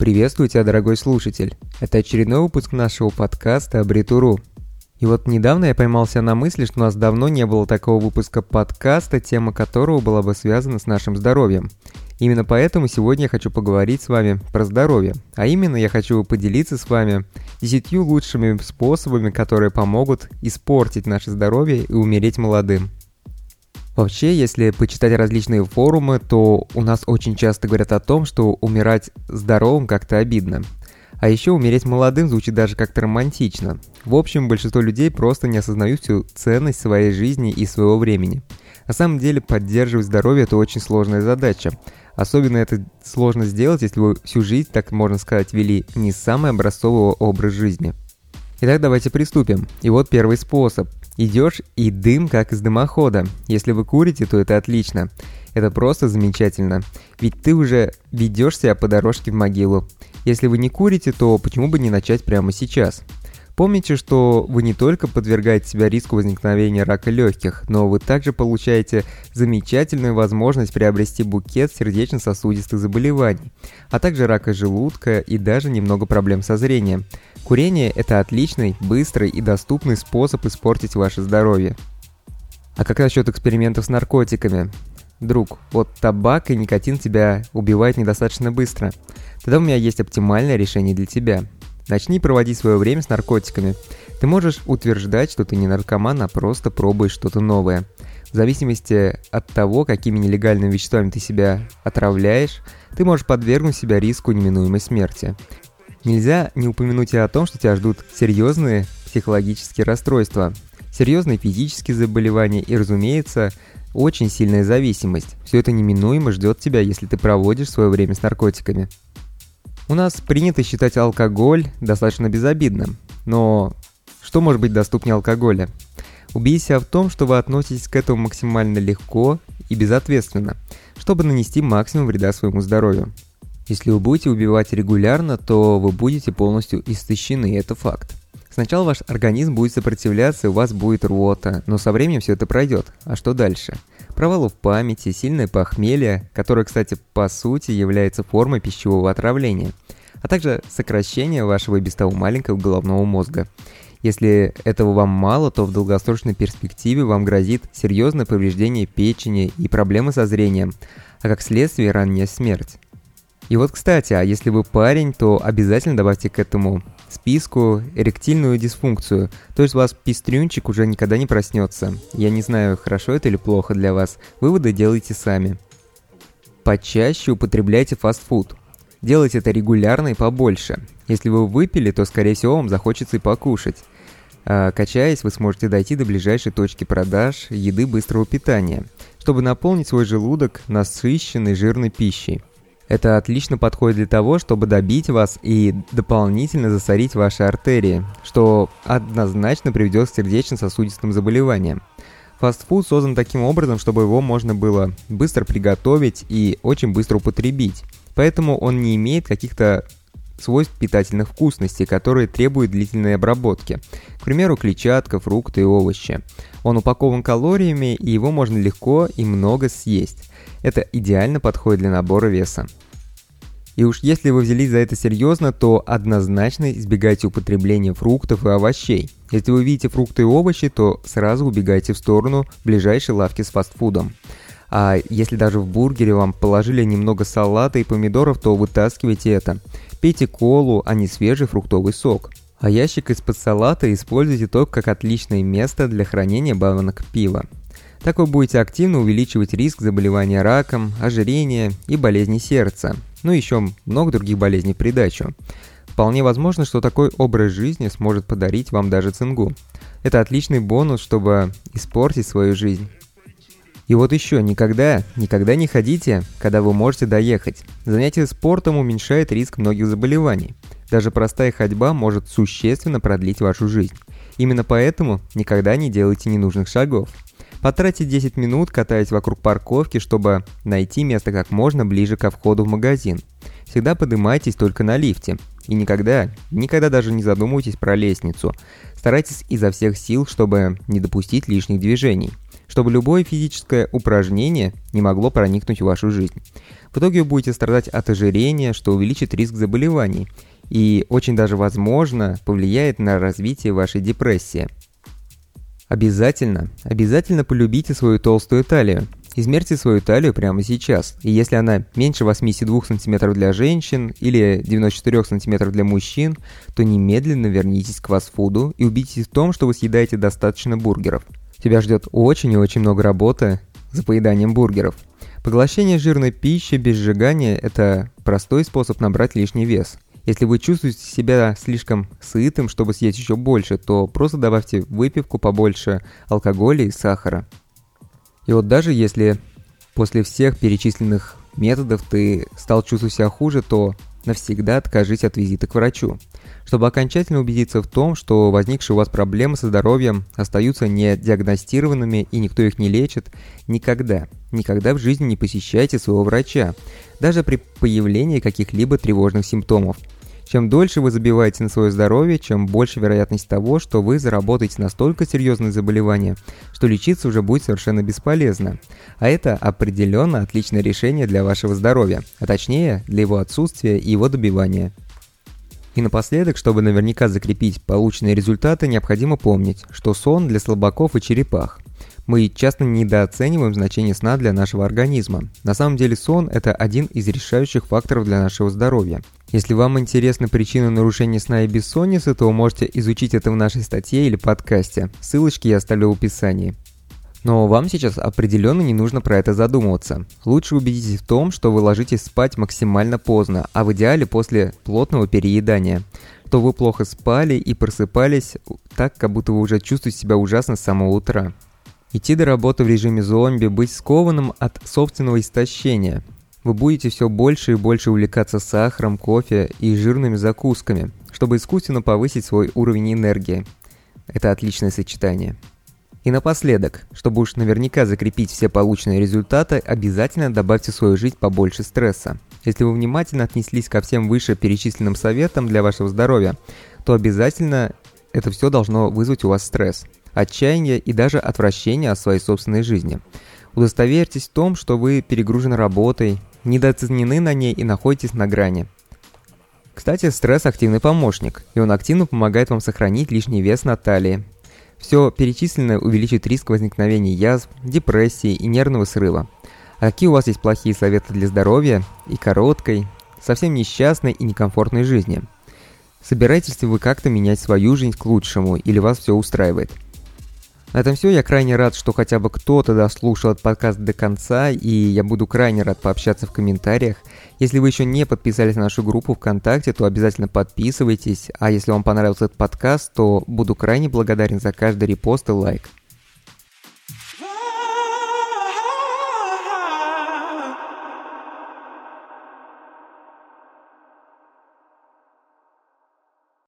Приветствую тебя, дорогой слушатель. Это очередной выпуск нашего подкаста «Абритуру». И вот недавно я поймался на мысли, что у нас давно не было такого выпуска подкаста, тема которого была бы связана с нашим здоровьем. Именно поэтому сегодня я хочу поговорить с вами про здоровье. А именно я хочу поделиться с вами десятью лучшими способами, которые помогут испортить наше здоровье и умереть молодым. Вообще, если почитать различные форумы, то у нас очень часто говорят о том, что умирать здоровым как-то обидно. А еще умереть молодым звучит даже как-то романтично. В общем, большинство людей просто не осознают всю ценность своей жизни и своего времени. На самом деле, поддерживать здоровье – это очень сложная задача. Особенно это сложно сделать, если вы всю жизнь, так можно сказать, вели не самый образцовый образ жизни. Итак, давайте приступим. И вот первый способ. Идешь и дым как из дымохода. Если вы курите, то это отлично. Это просто замечательно. Ведь ты уже ведешь себя по дорожке в могилу. Если вы не курите, то почему бы не начать прямо сейчас? Помните, что вы не только подвергаете себя риску возникновения рака легких, но вы также получаете замечательную возможность приобрести букет сердечно-сосудистых заболеваний, а также рака желудка и даже немного проблем со зрением. Курение – это отличный, быстрый и доступный способ испортить ваше здоровье. А как насчет экспериментов с наркотиками? Друг, вот табак и никотин тебя убивают недостаточно быстро. Тогда у меня есть оптимальное решение для тебя. Начни проводить свое время с наркотиками. Ты можешь утверждать, что ты не наркоман, а просто пробуешь что-то новое. В зависимости от того, какими нелегальными веществами ты себя отравляешь, ты можешь подвергнуть себя риску неминуемой смерти. Нельзя не упомянуть и о том, что тебя ждут серьезные психологические расстройства, серьезные физические заболевания и, разумеется, очень сильная зависимость. Все это неминуемо ждет тебя, если ты проводишь свое время с наркотиками. У нас принято считать алкоголь достаточно безобидным, но что может быть доступнее алкоголя? Убейся в том, что вы относитесь к этому максимально легко и безответственно, чтобы нанести максимум вреда своему здоровью. Если вы будете убивать регулярно, то вы будете полностью истощены, это факт. Сначала ваш организм будет сопротивляться, и у вас будет рвота, но со временем все это пройдет. А что дальше? Провалы в памяти, сильное похмелье, которое, кстати, по сути является формой пищевого отравления, а также сокращение вашего без того маленького головного мозга. Если этого вам мало, то в долгосрочной перспективе вам грозит серьезное повреждение печени и проблемы со зрением, а как следствие ранняя смерть. И вот, кстати, а если вы парень, то обязательно добавьте к этому списку эректильную дисфункцию. То есть у вас пистрюнчик уже никогда не проснется. Я не знаю, хорошо это или плохо для вас. Выводы делайте сами. Почаще употребляйте фастфуд. Делайте это регулярно и побольше. Если вы выпили, то, скорее всего, вам захочется и покушать. А, качаясь, вы сможете дойти до ближайшей точки продаж еды быстрого питания, чтобы наполнить свой желудок насыщенной жирной пищей. Это отлично подходит для того, чтобы добить вас и дополнительно засорить ваши артерии, что однозначно приведет к сердечно-сосудистым заболеваниям. Фастфуд создан таким образом, чтобы его можно было быстро приготовить и очень быстро употребить. Поэтому он не имеет каких-то свойств питательных вкусностей, которые требуют длительной обработки. К примеру, клетчатка, фрукты и овощи. Он упакован калориями, и его можно легко и много съесть. Это идеально подходит для набора веса. И уж если вы взялись за это серьезно, то однозначно избегайте употребления фруктов и овощей. Если вы видите фрукты и овощи, то сразу убегайте в сторону ближайшей лавки с фастфудом. А если даже в бургере вам положили немного салата и помидоров, то вытаскивайте это. Пейте колу, а не свежий фруктовый сок. А ящик из-под салата используйте только как отличное место для хранения банок пива. Так вы будете активно увеличивать риск заболевания раком, ожирения и болезни сердца, ну и еще много других болезней придачу. Вполне возможно, что такой образ жизни сможет подарить вам даже цингу. Это отличный бонус, чтобы испортить свою жизнь. И вот еще, никогда, никогда не ходите, когда вы можете доехать. Занятие спортом уменьшает риск многих заболеваний. Даже простая ходьба может существенно продлить вашу жизнь. Именно поэтому никогда не делайте ненужных шагов. Потратьте 10 минут, катаясь вокруг парковки, чтобы найти место как можно ближе ко входу в магазин. Всегда поднимайтесь только на лифте. И никогда, никогда даже не задумывайтесь про лестницу. Старайтесь изо всех сил, чтобы не допустить лишних движений. Чтобы любое физическое упражнение не могло проникнуть в вашу жизнь. В итоге вы будете страдать от ожирения, что увеличит риск заболеваний и очень даже возможно повлияет на развитие вашей депрессии. Обязательно, обязательно полюбите свою толстую талию. Измерьте свою талию прямо сейчас, и если она меньше 82 см для женщин или 94 см для мужчин, то немедленно вернитесь к фастфуду и убедитесь в том, что вы съедаете достаточно бургеров. Тебя ждет очень и очень много работы за поеданием бургеров. Поглощение жирной пищи без сжигания – это простой способ набрать лишний вес. Если вы чувствуете себя слишком сытым, чтобы съесть еще больше, то просто добавьте в выпивку побольше алкоголя и сахара. И вот даже если после всех перечисленных методов ты стал чувствовать себя хуже, то навсегда откажись от визита к врачу. Чтобы окончательно убедиться в том, что возникшие у вас проблемы со здоровьем остаются не диагностированными и никто их не лечит, никогда, никогда в жизни не посещайте своего врача, даже при появлении каких-либо тревожных симптомов – чем дольше вы забиваете на свое здоровье, чем больше вероятность того, что вы заработаете настолько серьезные заболевания, что лечиться уже будет совершенно бесполезно. А это определенно отличное решение для вашего здоровья, а точнее для его отсутствия и его добивания. И напоследок, чтобы наверняка закрепить полученные результаты, необходимо помнить, что сон для слабаков и черепах – мы часто недооцениваем значение сна для нашего организма. На самом деле сон – это один из решающих факторов для нашего здоровья. Если вам интересны причины нарушения сна и бессонницы, то вы можете изучить это в нашей статье или подкасте. Ссылочки я оставлю в описании. Но вам сейчас определенно не нужно про это задумываться. Лучше убедитесь в том, что вы ложитесь спать максимально поздно, а в идеале после плотного переедания. То вы плохо спали и просыпались так, как будто вы уже чувствуете себя ужасно с самого утра. Идти до работы в режиме зомби, быть скованным от собственного истощения. Вы будете все больше и больше увлекаться сахаром, кофе и жирными закусками, чтобы искусственно повысить свой уровень энергии. Это отличное сочетание. И напоследок, чтобы уж наверняка закрепить все полученные результаты, обязательно добавьте в свою жизнь побольше стресса. Если вы внимательно отнеслись ко всем выше перечисленным советам для вашего здоровья, то обязательно это все должно вызвать у вас стресс – отчаяние и даже отвращение от своей собственной жизни. Удостоверьтесь в том, что вы перегружены работой, недооценены на ней и находитесь на грани. Кстати, стресс – активный помощник, и он активно помогает вам сохранить лишний вес на талии. Все перечисленное увеличит риск возникновения язв, депрессии и нервного срыва. А какие у вас есть плохие советы для здоровья и короткой, совсем несчастной и некомфортной жизни? Собираетесь ли вы как-то менять свою жизнь к лучшему или вас все устраивает? На этом все. Я крайне рад, что хотя бы кто-то дослушал этот подкаст до конца, и я буду крайне рад пообщаться в комментариях. Если вы еще не подписались на нашу группу ВКонтакте, то обязательно подписывайтесь. А если вам понравился этот подкаст, то буду крайне благодарен за каждый репост и лайк.